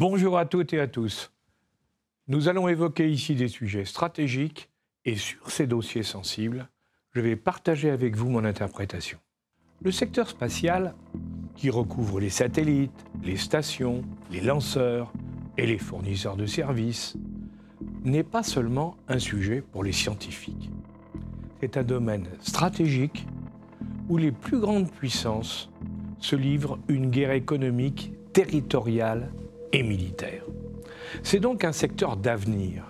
Bonjour à toutes et à tous. Nous allons évoquer ici des sujets stratégiques et sur ces dossiers sensibles, je vais partager avec vous mon interprétation. Le secteur spatial, qui recouvre les satellites, les stations, les lanceurs et les fournisseurs de services, n'est pas seulement un sujet pour les scientifiques. C'est un domaine stratégique où les plus grandes puissances se livrent une guerre économique, territoriale et militaire. C'est donc un secteur d'avenir,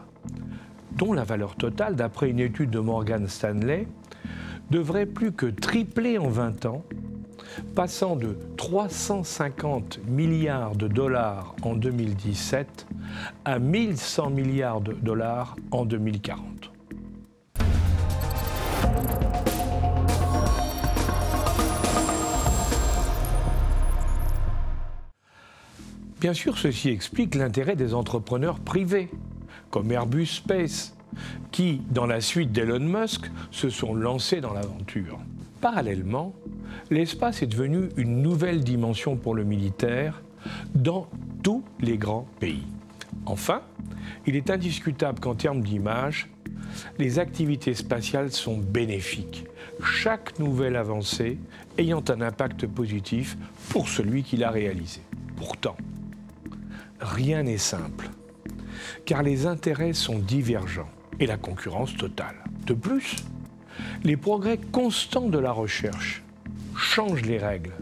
dont la valeur totale, d'après une étude de Morgan Stanley, devrait plus que tripler en 20 ans, passant de 350 milliards de dollars en 2017 à 1100 milliards de dollars en 2040. Bien sûr, ceci explique l'intérêt des entrepreneurs privés, comme Airbus Space, qui, dans la suite d'Elon Musk, se sont lancés dans l'aventure. Parallèlement, l'espace est devenu une nouvelle dimension pour le militaire dans tous les grands pays. Enfin, il est indiscutable qu'en termes d'image, les activités spatiales sont bénéfiques, chaque nouvelle avancée ayant un impact positif pour celui qui l'a réalisée. Pourtant, rien n'est simple, car les intérêts sont divergents et la concurrence totale. De plus, les progrès constants de la recherche changent les règles.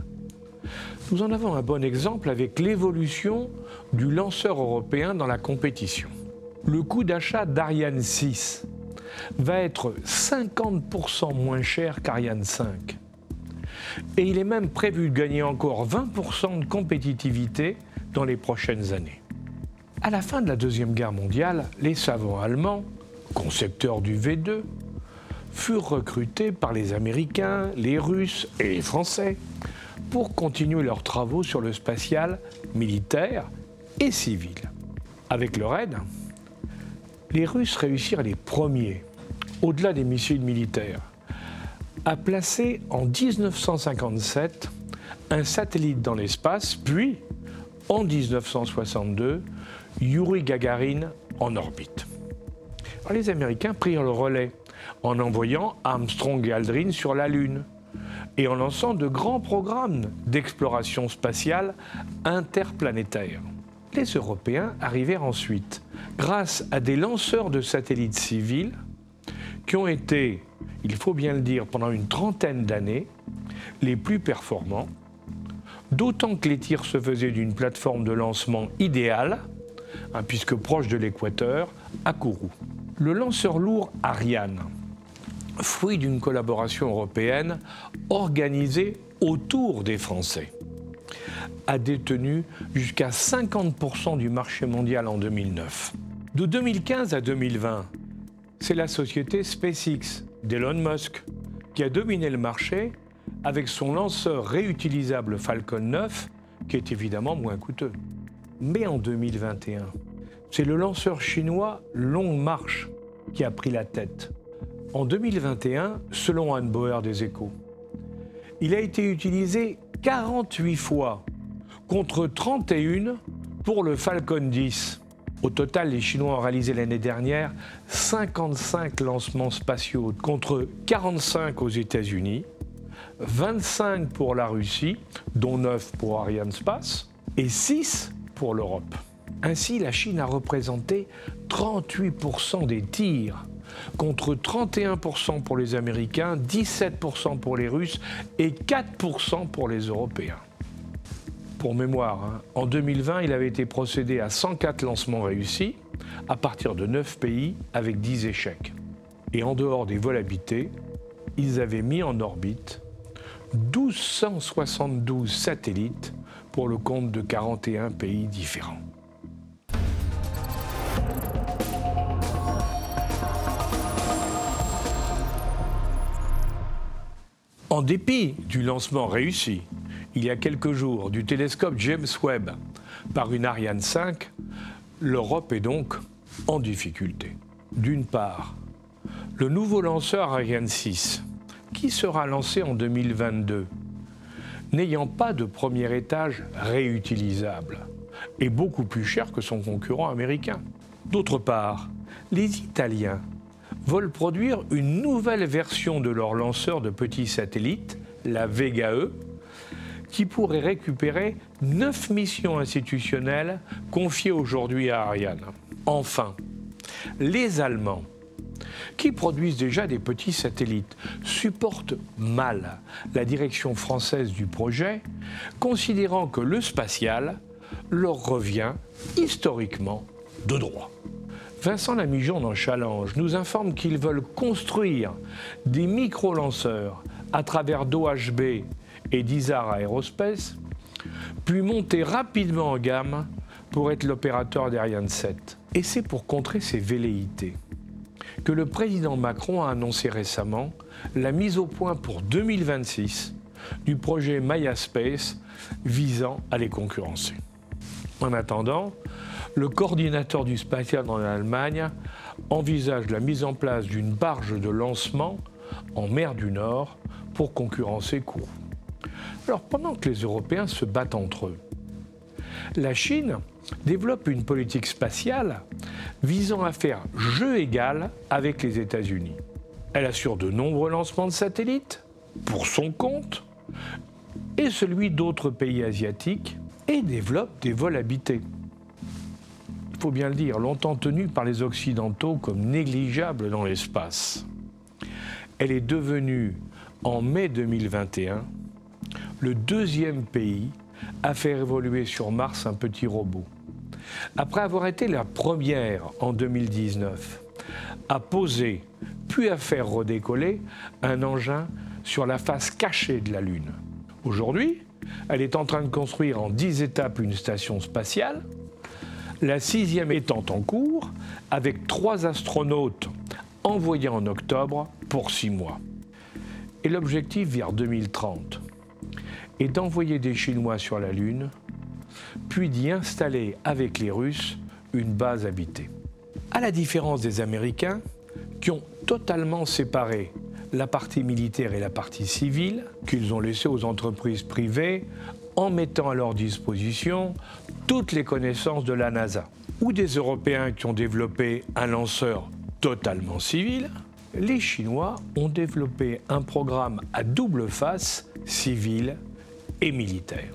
Nous en avons un bon exemple avec l'évolution du lanceur européen dans la compétition. Le coût d'achat d'Ariane 6 va être 50% moins cher qu'Ariane 5. Et il est même prévu de gagner encore 20% de compétitivité dans les prochaines années. À la fin de la Deuxième Guerre mondiale, les savants allemands, concepteurs du V2, furent recrutés par les Américains, les Russes et les Français pour continuer leurs travaux sur le spatial militaire et civil. Avec leur aide, les Russes réussirent les premiers, au-delà des missiles militaires, à placer en 1957 un satellite dans l'espace, puis en 1962 Yuri Gagarin en orbite. les Américains prirent le relais en envoyant Armstrong et Aldrin sur la Lune et en lançant de grands programmes d'exploration spatiale interplanétaire. Les Européens arrivèrent ensuite grâce à des lanceurs de satellites civils qui ont été, il faut bien le dire, pendant une trentaine d'années, les plus performants, d'autant que les tirs se faisaient d'une plateforme de lancement idéale, hein, puisque proche de l'équateur, à Kourou. Le lanceur lourd Ariane, fruit d'une collaboration européenne organisée autour des Français, a détenu jusqu'à 50% du marché mondial en 2009. De 2015 à 2020, c'est la société SpaceX d'Elon Musk qui a dominé le marché avec son lanceur réutilisable Falcon 9, qui est évidemment moins coûteux. Mais en 2021, c'est le lanceur chinois Long March qui a pris la tête. En 2021, selon Anne Bauer des Échos, il a été utilisé 48 fois contre 31 pour le Falcon 10. Au total, les Chinois ont réalisé l'année dernière 55 lancements spatiaux contre 45 aux États-Unis, 25 pour la Russie, dont 9 pour Arianespace, et 6 pour l'Europe. Ainsi, la Chine a représenté 38% des tirs, contre 31% pour les Américains, 17% pour les Russes et 4% pour les Européens. Pour mémoire, hein, en 2020, il avait été procédé à 104 lancements réussis, à partir de 9 pays, avec 10 échecs. Et en dehors des vols habités, ils avaient mis en orbite 1272 satellites pour le compte de 41 pays différents. En dépit du lancement réussi, il y a quelques jours, du télescope James Webb par une Ariane 5, l'Europe est donc en difficulté. D'une part, le nouveau lanceur Ariane 6, qui sera lancé en 2022, n'ayant pas de premier étage réutilisable, et beaucoup plus cher que son concurrent américain. D'autre part, les Italiens veulent produire une nouvelle version de leur lanceur de petits satellites, la Vega E, qui pourrait récupérer neuf missions institutionnelles confiées aujourd'hui à Ariane. Enfin, les Allemands, qui produisent déjà des petits satellites, supportent mal la direction française du projet, considérant que le spatial leur revient historiquement de droit. Vincent Lamigeon dans Challenge nous informe qu'ils veulent construire des micro-lanceurs à travers d'OHB et d'ISAR Aerospace, puis monter rapidement en gamme pour être l'opérateur d'Ariane 7. Et c'est pour contrer ces velléités que le président Macron a annoncé récemment la mise au point pour 2026 du projet Maya Space visant à les concurrencer. En attendant, le coordinateur du spatial en Allemagne envisage la mise en place d'une barge de lancement en mer du Nord pour concurrencer Kourou. Alors pendant que les Européens se battent entre eux, la Chine développe une politique spatiale visant à faire jeu égal avec les États-Unis. Elle assure de nombreux lancements de satellites pour son compte et celui d'autres pays asiatiques et développe des vols habités. Il faut bien le dire, longtemps tenue par les Occidentaux comme négligeable dans l'espace. Elle est devenue, en mai 2021, le deuxième pays à faire évoluer sur Mars un petit robot. Après avoir été la première en 2019 à poser puis à faire redécoller un engin sur la face cachée de la Lune. Aujourd'hui, elle est en train de construire en 10 étapes une station spatiale, la sixième étant en cours, avec trois astronautes envoyés en octobre pour six mois. Et l'objectif vers 2030 est d'envoyer des Chinois sur la Lune, puis d'y installer avec les Russes une base habitée. À la différence des Américains, qui ont totalement séparé la partie militaire et la partie civile, qu'ils ont laissé aux entreprises privées en mettant à leur disposition toutes les connaissances de la NASA. Ou des Européens qui ont développé un lanceur totalement civil, les Chinois ont développé un programme à double face, civil et militaire.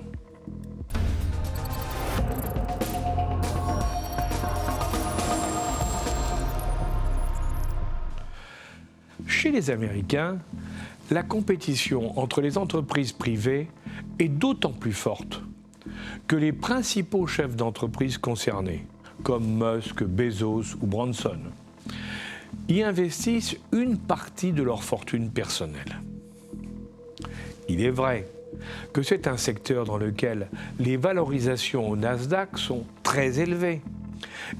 Chez les Américains, la compétition entre les entreprises privées est d'autant plus forte que les principaux chefs d'entreprise concernés, comme Musk, Bezos ou Branson, y investissent une partie de leur fortune personnelle. Il est vrai que c'est un secteur dans lequel les valorisations au Nasdaq sont très élevées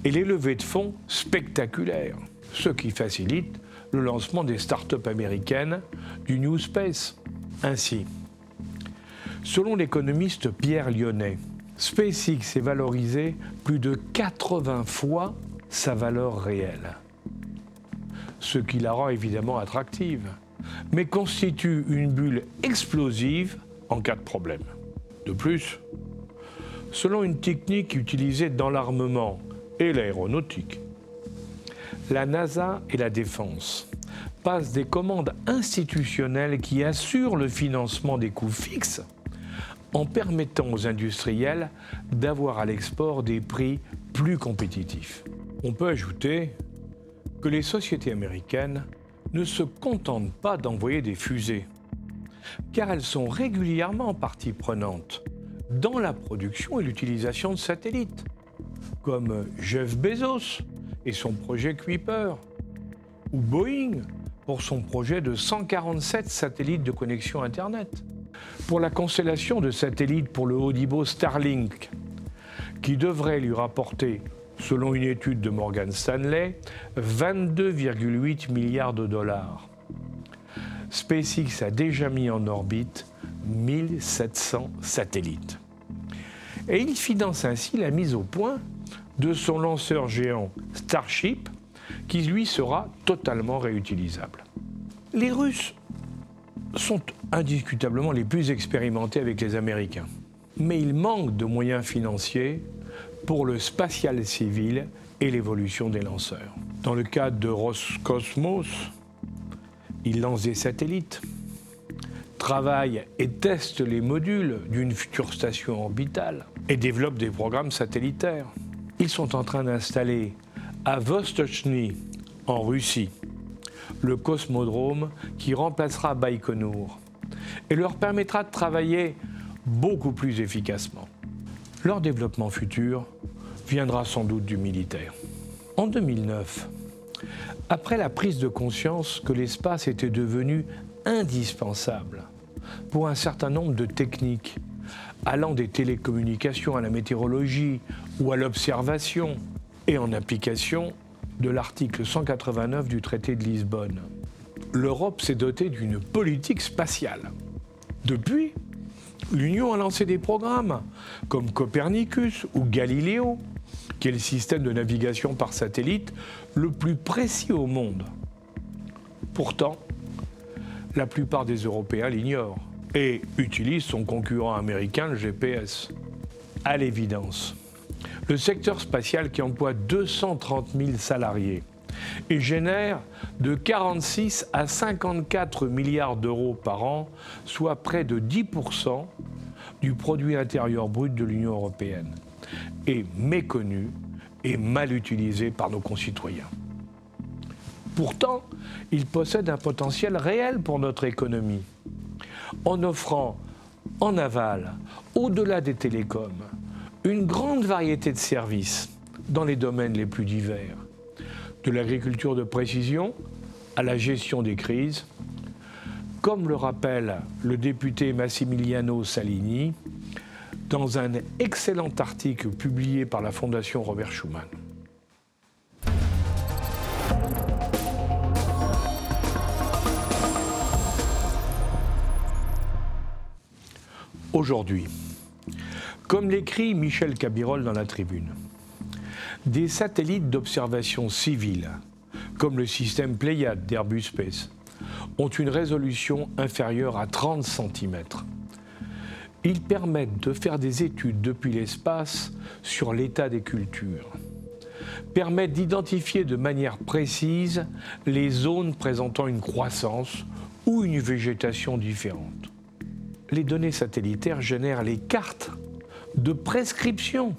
et les levées de fonds spectaculaires, ce qui facilite le lancement des start-up américaines du New Space. Ainsi, selon l'économiste Pierre Lyonnais, SpaceX est valorisé plus de 80 fois sa valeur réelle, ce qui la rend évidemment attractive, mais constitue une bulle explosive en cas de problème. De plus, selon une technique utilisée dans l'armement et l'aéronautique, la NASA et la Défense passent des commandes institutionnelles qui assurent le financement des coûts fixes en permettant aux industriels d'avoir à l'export des prix plus compétitifs. On peut ajouter que les sociétés américaines ne se contentent pas d'envoyer des fusées, car elles sont régulièrement partie prenante dans la production et l'utilisation de satellites, comme Jeff Bezos et son projet Kuiper, ou Boeing pour son projet de 147 satellites de connexion Internet, pour la constellation de satellites pour le niveau Starlink, qui devrait lui rapporter, selon une étude de Morgan Stanley, 22,8 milliards de dollars. SpaceX a déjà mis en orbite 1700 satellites. Et il finance ainsi la mise au point de son lanceur géant Starship, qui lui sera totalement réutilisable. Les Russes sont indiscutablement les plus expérimentés avec les Américains, mais ils manquent de moyens financiers pour le spatial civil et l'évolution des lanceurs. Dans le cadre de Roscosmos, il lance des satellites, travaille et teste les modules d'une future station orbitale et développe des programmes satellitaires. Ils sont en train d'installer à Vostochny, en Russie, le cosmodrome qui remplacera Baïkonour et leur permettra de travailler beaucoup plus efficacement. Leur développement futur viendra sans doute du militaire. En 2009, après la prise de conscience que l'espace était devenu indispensable pour un certain nombre de techniques, allant des télécommunications à la météorologie ou à l'observation, et en application de l'article 189 du traité de Lisbonne, l'Europe s'est dotée d'une politique spatiale. Depuis, l'Union a lancé des programmes comme Copernicus ou Galileo, qui est le système de navigation par satellite le plus précis au monde. Pourtant, la plupart des Européens l'ignorent et utilisent son concurrent américain, le GPS. À l'évidence, le secteur spatial qui emploie 230 000 salariés et génère de 46 à 54 milliards d'euros par an, soit près de 10% du produit intérieur brut de l'Union européenne, est méconnu et mal utilisé par nos concitoyens. Pourtant, il possède un potentiel réel pour notre économie, en offrant en aval, au-delà des télécoms, une grande variété de services dans les domaines les plus divers, de l'agriculture de précision à la gestion des crises, comme le rappelle le député Massimiliano Salini dans un excellent article publié par la Fondation Robert Schuman. Aujourd'hui, comme l'écrit Michel Cabirol dans la tribune, des satellites d'observation civile, comme le système Pléiade d'Airbus Space, ont une résolution inférieure à 30 cm. Ils permettent de faire des études depuis l'espace sur l'état des cultures, permettent d'identifier de manière précise les zones présentant une croissance ou une végétation différente. Les données satellitaires génèrent les cartes de prescription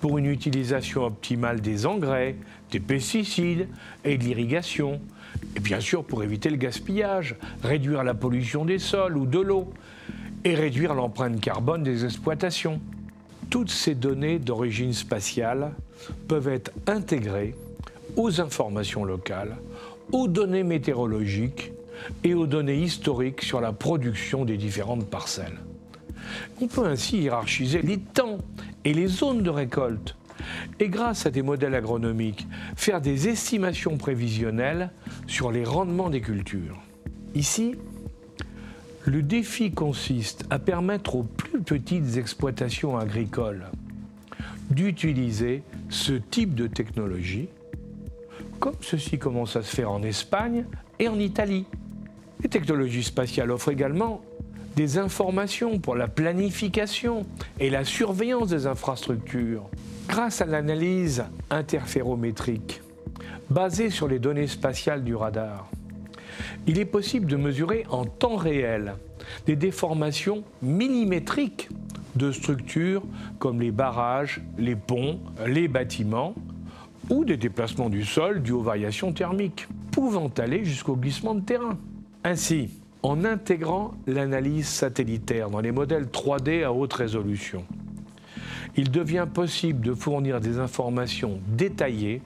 pour une utilisation optimale des engrais, des pesticides et de l'irrigation. Et bien sûr pour éviter le gaspillage, réduire la pollution des sols ou de l'eau et réduire l'empreinte carbone des exploitations. Toutes ces données d'origine spatiale peuvent être intégrées aux informations locales, aux données météorologiques et aux données historiques sur la production des différentes parcelles. On peut ainsi hiérarchiser les temps et les zones de récolte et grâce à des modèles agronomiques, faire des estimations prévisionnelles sur les rendements des cultures. Ici, le défi consiste à permettre aux plus petites exploitations agricoles d'utiliser ce type de technologie, comme ceci commence à se faire en Espagne et en Italie. Les technologies spatiales offrent également des informations pour la planification et la surveillance des infrastructures. Grâce à l'analyse interférométrique basée sur les données spatiales du radar, il est possible de mesurer en temps réel des déformations millimétriques de structures comme les barrages, les ponts, les bâtiments ou des déplacements du sol dus aux variations thermiques, pouvant aller jusqu'au glissement de terrain. Ainsi, en intégrant l'analyse satellitaire dans les modèles 3D à haute résolution. Il devient possible de fournir des informations détaillées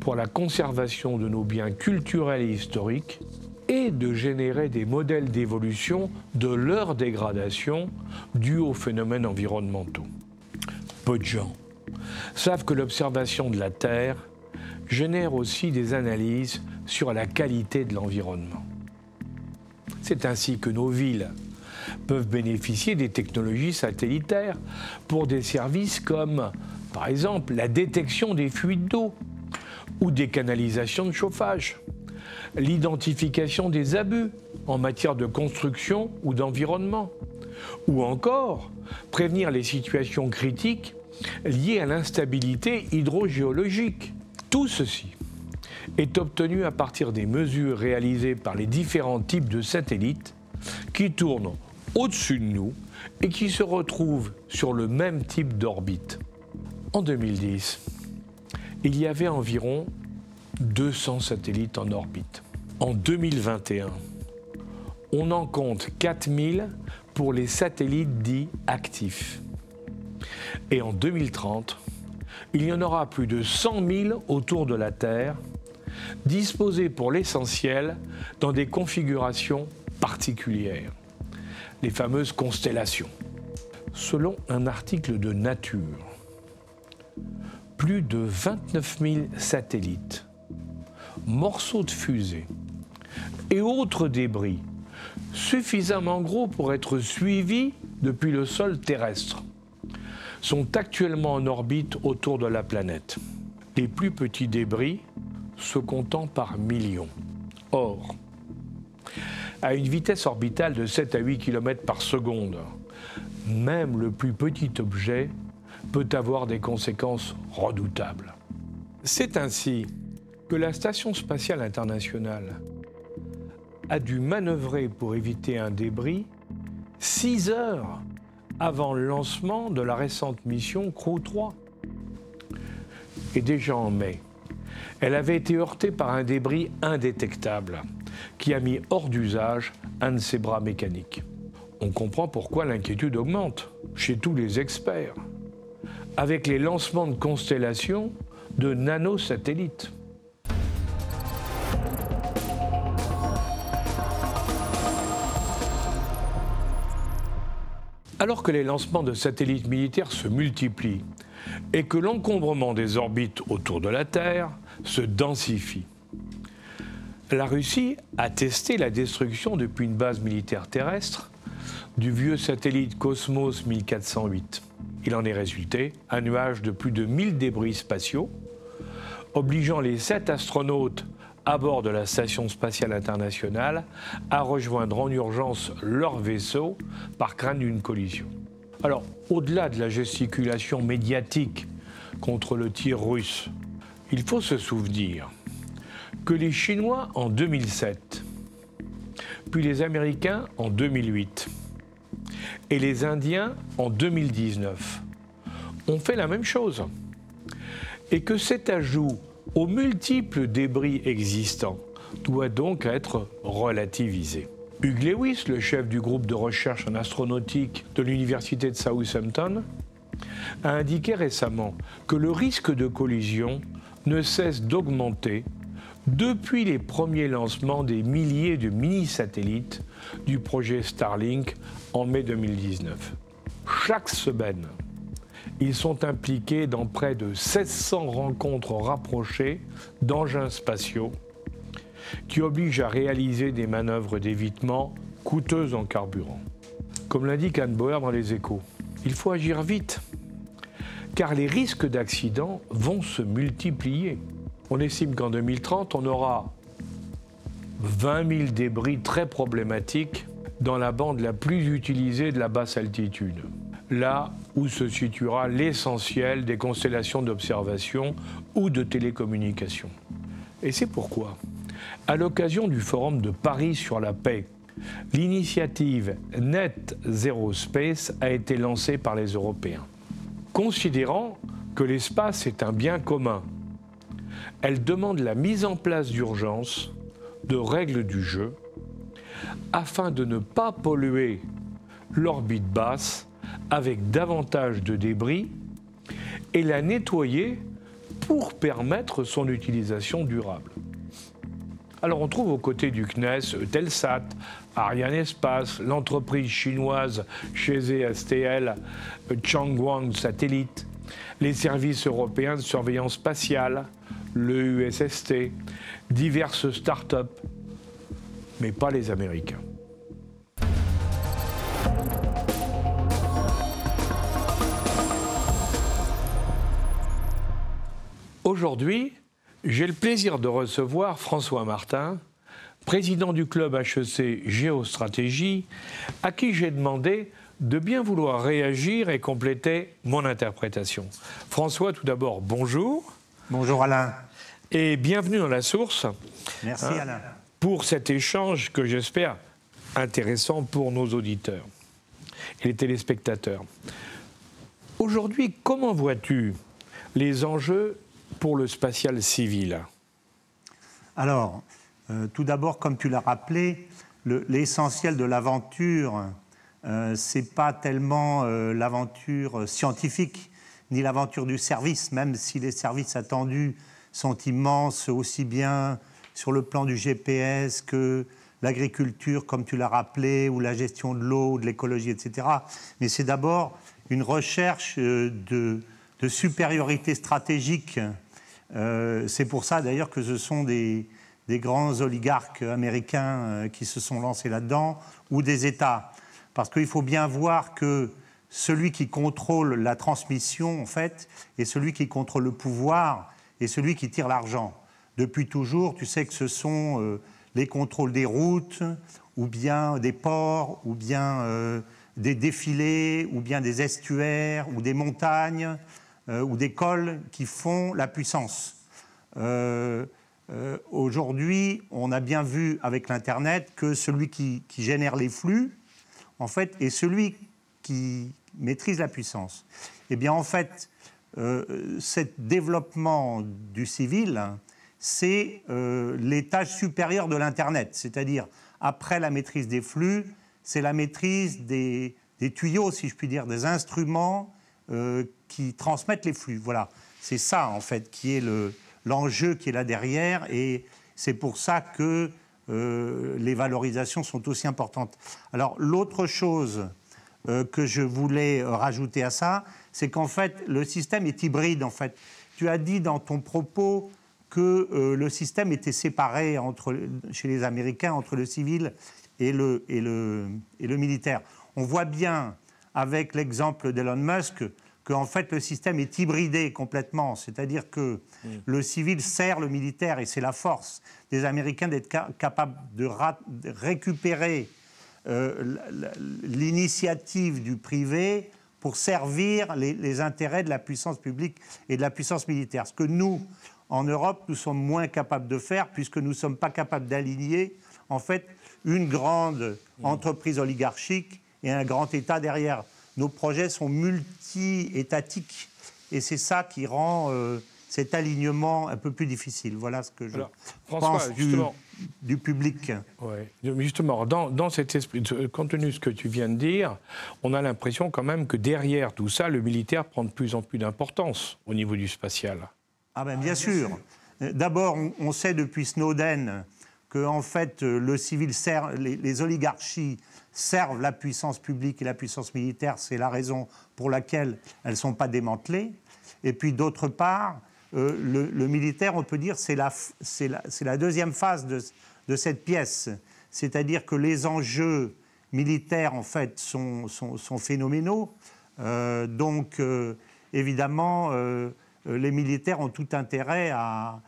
pour la conservation de nos biens culturels et historiques et de générer des modèles d'évolution de leur dégradation due aux phénomènes environnementaux. Peu de gens savent que l'observation de la Terre génère aussi des analyses sur la qualité de l'environnement. C'est ainsi que nos villes peuvent bénéficier des technologies satellitaires pour des services comme, par exemple, la détection des fuites d'eau ou des canalisations de chauffage, l'identification des abus en matière de construction ou d'environnement, ou encore prévenir les situations critiques liées à l'instabilité hydrogéologique. Tout ceci est obtenu à partir des mesures réalisées par les différents types de satellites qui tournent au-dessus de nous et qui se retrouvent sur le même type d'orbite. En 2010, il y avait environ 200 satellites en orbite. En 2021, on en compte 4000 pour les satellites dits actifs. Et en 2030, il y en aura plus de 100 000 autour de la Terre, disposés pour l'essentiel dans des configurations particulières, les fameuses constellations. Selon un article de Nature, plus de 29 000 satellites, morceaux de fusées et autres débris suffisamment gros pour être suivis depuis le sol terrestre, sont actuellement en orbite autour de la planète. Les plus petits débris se comptant par millions. Or, à une vitesse orbitale de 7 à 8 km par seconde, même le plus petit objet peut avoir des conséquences redoutables. C'est ainsi que la Station spatiale internationale a dû manœuvrer pour éviter un débris six heures avant le lancement de la récente mission Crew 3. Et déjà en mai, elle avait été heurtée par un débris indétectable qui a mis hors d'usage un de ses bras mécaniques. On comprend pourquoi l'inquiétude augmente chez tous les experts, avec les lancements de constellations de nanosatellites. Alors que les lancements de satellites militaires se multiplient et que l'encombrement des orbites autour de la Terre se densifie, la Russie a testé la destruction depuis une base militaire terrestre du vieux satellite Cosmos 1408. Il en est résulté un nuage de plus de 1000 débris spatiaux, obligeant les sept astronautes à bord de la Station spatiale internationale à rejoindre en urgence leur vaisseau par crainte d'une collision. Alors, au-delà de la gesticulation médiatique contre le tir russe, il faut se souvenir que les Chinois en 2007, puis les Américains en 2008 et les Indiens en 2019 ont fait la même chose. Et que cet ajout aux multiples débris existants doit donc être relativisé. Hugh Lewis, le chef du groupe de recherche en astronautique de l'Université de Southampton, a indiqué récemment que le risque de collision ne cesse d'augmenter depuis les premiers lancements des milliers de mini-satellites du projet Starlink en mai 2019. Chaque semaine, ils sont impliqués dans près de 700 rencontres rapprochées d'engins spatiaux qui obligent à réaliser des manœuvres d'évitement coûteuses en carburant. Comme l'indique Anne Boer dans les échos, il faut agir vite, car les risques d'accident vont se multiplier. On estime qu'en 2030, on aura 20 000 débris très problématiques dans la bande la plus utilisée de la basse altitude là où se situera l'essentiel des constellations d'observation ou de télécommunication. Et c'est pourquoi, à l'occasion du Forum de Paris sur la paix, l'initiative Net Zero Space a été lancée par les Européens. Considérant que l'espace est un bien commun, elle demande la mise en place d'urgence de règles du jeu afin de ne pas polluer l'orbite basse avec davantage de débris et la nettoyer pour permettre son utilisation durable. Alors on trouve aux côtés du CNES Telsat, Ariane Espace, l'entreprise chinoise chez STL, Changwang Satellite, les services européens de surveillance spatiale, le USST, diverses start-up, mais pas les Américains. Aujourd'hui, j'ai le plaisir de recevoir François Martin, président du club HEC Géostratégie, à qui j'ai demandé de bien vouloir réagir et compléter mon interprétation. François, tout d'abord, bonjour. Bonjour Alain. Et bienvenue dans la source. Merci hein, Alain. Pour cet échange que j'espère intéressant pour nos auditeurs et les téléspectateurs. Aujourd'hui, comment vois-tu les enjeux pour le spatial civil Alors, euh, tout d'abord, comme tu l'as rappelé, l'essentiel de l'aventure, euh, c'est pas tellement euh, l'aventure scientifique ni l'aventure du service, même si les services attendus sont immenses, aussi bien sur le plan du GPS que l'agriculture, comme tu l'as rappelé, ou la gestion de l'eau, de l'écologie, etc. Mais c'est d'abord une recherche euh, de, de supériorité stratégique. Euh, c'est pour ça d'ailleurs que ce sont des, grands oligarques américains euh, qui se sont lancés là-dedans, ou des États. Parce qu'il faut bien voir que celui qui contrôle la transmission, en fait, est celui qui contrôle le pouvoir et celui qui tire l'argent. Depuis toujours, tu sais que ce sont les contrôles des routes, ou bien des ports, ou bien euh, des défilés, ou bien des estuaires, ou des montagnes, euh, ou des cols qui font la puissance. Euh, aujourd'hui, on a bien vu avec l'Internet que celui qui, génère les flux, en fait, est celui qui maîtrise la puissance. Eh bien, en fait, ce développement du civil, c'est euh, l'étage supérieur de l'Internet, c'est-à-dire après la maîtrise des flux, c'est la maîtrise des, tuyaux, si je puis dire, des instruments euh, qui transmettent les flux. Voilà, c'est ça en fait qui est l'enjeu qui est là derrière, et c'est pour ça que euh, les valorisations sont aussi importantes. Alors l'autre chose que je voulais rajouter à ça, c'est qu'en fait le système est hybride. En fait, tu as dit dans ton propos que euh, le système était séparé entre, chez les Américains entre le civil et le, et le, et le militaire. On voit bien avec l'exemple d'Elon Musk qu'en fait le système est hybridé complètement, c'est-à-dire que mm. le civil sert le militaire et c'est la force des Américains d'être capables de, récupérer euh, l'initiative du privé pour servir les, les, intérêts de la puissance publique et de la puissance militaire. Ce que nous, en Europe, nous sommes moins capables de faire puisque nous ne sommes pas capables d'aligner en fait une grande entreprise oligarchique et un grand État derrière. Nos projets sont multi-étatiques et c'est ça qui rend euh, cet alignement un peu plus difficile. Voilà ce que je pense du, public. Justement, dans, dans, cet esprit, compte tenu de ce que tu viens de dire, on a l'impression quand même que derrière tout ça, le militaire prend de plus en plus d'importance au niveau du spatial. Ah ben bien sûr. D'abord, on sait depuis Snowden que en fait le civil sert, les, oligarchies servent la puissance publique et la puissance militaire. C'est la raison pour laquelle elles ne sont pas démantelées. Et puis d'autre part, euh, le, militaire, on peut dire, c'est la, deuxième phase de, cette pièce. C'est-à-dire que les enjeux militaires, en fait, sont, phénoménaux. Euh, donc, euh, évidemment, euh, les militaires ont tout intérêt à,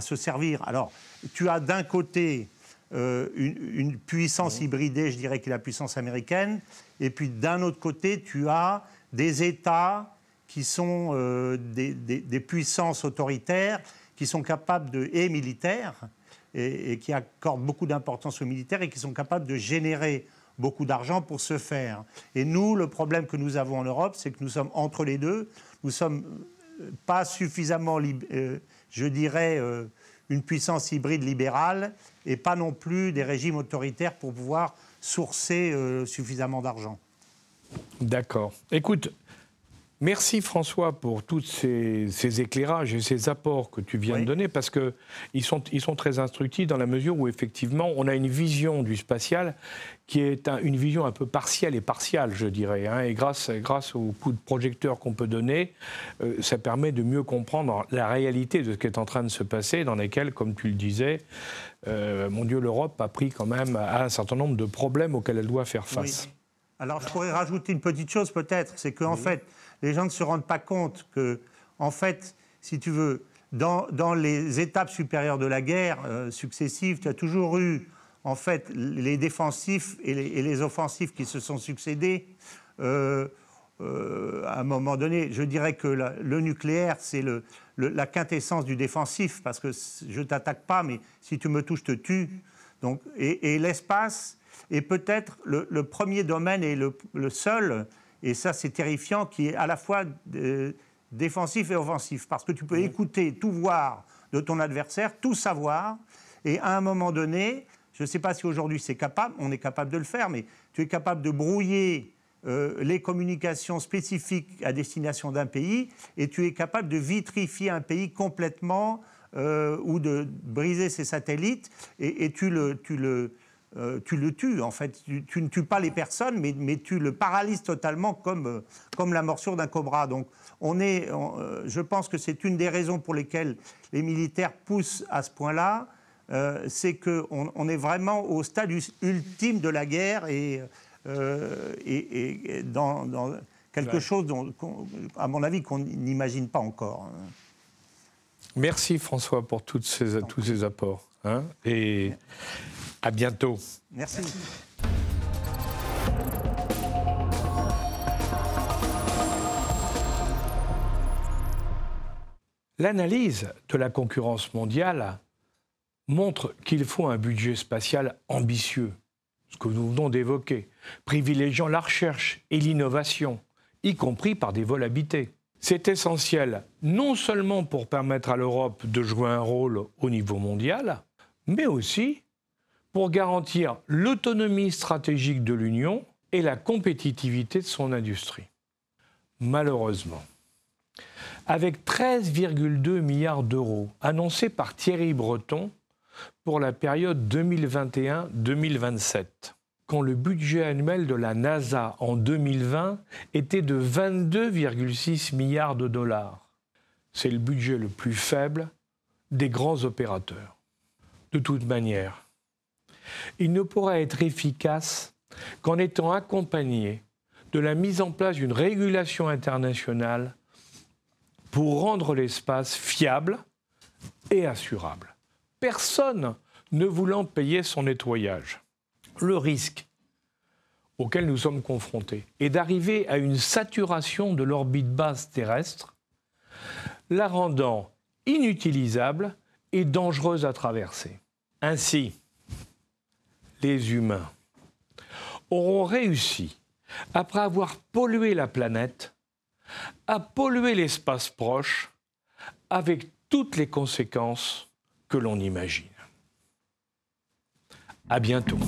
se servir. Alors, tu as d'un côté euh, une, puissance hybridée, je dirais, qui est la puissance américaine, et puis d'un autre côté, tu as des États qui sont euh, des, puissances autoritaires, qui sont capables de, et militaires, et, et qui accordent beaucoup d'importance aux militaires, et qui sont capables de générer beaucoup d'argent pour se faire. Et nous, le problème que nous avons en Europe, c'est que nous sommes entre les deux. Nous sommes pas suffisamment, euh, je dirais, euh, une puissance hybride libérale et pas non plus des régimes autoritaires pour pouvoir sourcer euh, suffisamment d'argent. D'accord. Écoute, Merci François pour tous ces, éclairages et ces apports que tu viens de donner parce qu'ils sont, ils sont très instructifs dans la mesure où effectivement on a une vision du spatial qui est une vision un peu partielle et partiale, je dirais. Hein. et grâce, grâce au coup de projecteur qu'on peut donner, euh, ça permet de mieux comprendre la réalité de ce qui est en train de se passer, dans lesquels, comme tu le disais, euh, mon Dieu, l'Europe a pris quand même un certain nombre de problèmes auxquels elle doit faire face. Alors je pourrais rajouter une petite chose peut-être, c'est qu'en fait, les gens ne se rendent pas compte que, en fait, si tu veux, dans, les étapes supérieures de la guerre euh, successives, tu as toujours eu, en fait, les défensifs et les, offensifs qui se sont succédés. euh, à un moment donné, je dirais que le nucléaire, c'est la quintessence du défensif, parce que je ne t'attaque pas, mais si tu me touches, je te tue. Donc, et, l'espace est peut-être le, premier domaine et le, seul, et ça c'est terrifiant, qui est à la fois défensif et offensif, parce que tu peux écouter, tout voir de ton adversaire, tout savoir, et à un moment donné, je ne sais pas si aujourd'hui c'est capable, on est capable de le faire, mais tu es capable de brouiller euh, les communications spécifiques à destination d'un pays et tu es capable de vitrifier un pays complètement euh, ou de briser ses satellites. Et, tu, le, tu, le, euh, tu le tues en fait. Tu, ne tues pas les personnes mais, mais tu le paralyses totalement comme, comme la morsure d'un cobra. Donc on est, je pense que c'est une des raisons pour lesquelles les militaires poussent à ce point-là. c'est qu'on on est vraiment au stade ultime de la guerre et euh, et, dans, quelque chose, dont, à mon avis, qu'on n'imagine pas encore. Merci François pour toutes ces, tous ces apports. Hein, et à bientôt. Merci. L'analyse de la concurrence mondiale montre qu'il faut un budget spatial ambitieux, ce que nous venons d'évoquer, privilégiant la recherche et l'innovation, y compris par des vols habités. C'est essentiel non seulement pour permettre à l'Europe de jouer un rôle au niveau mondial, mais aussi pour garantir l'autonomie stratégique de l'Union et la compétitivité de son industrie. Malheureusement, avec 13,2 milliards d'euros annoncés par Thierry Breton, pour la période 2021-2027, quand le budget annuel de la NASA en 2020 était de 22,6 milliards de dollars. C'est le budget le plus faible des grands opérateurs. De toute manière, il ne pourra être efficace qu'en étant accompagné de la mise en place d'une régulation internationale pour rendre l'espace fiable et assurable personne ne voulant payer son nettoyage. Le risque auquel nous sommes confrontés est d'arriver à une saturation de l'orbite basse terrestre, la rendant inutilisable et dangereuse à traverser. Ainsi, humains auront réussi, après avoir pollué la planète, à polluer l'espace proche avec toutes les conséquences que l'on imagine. À bientôt.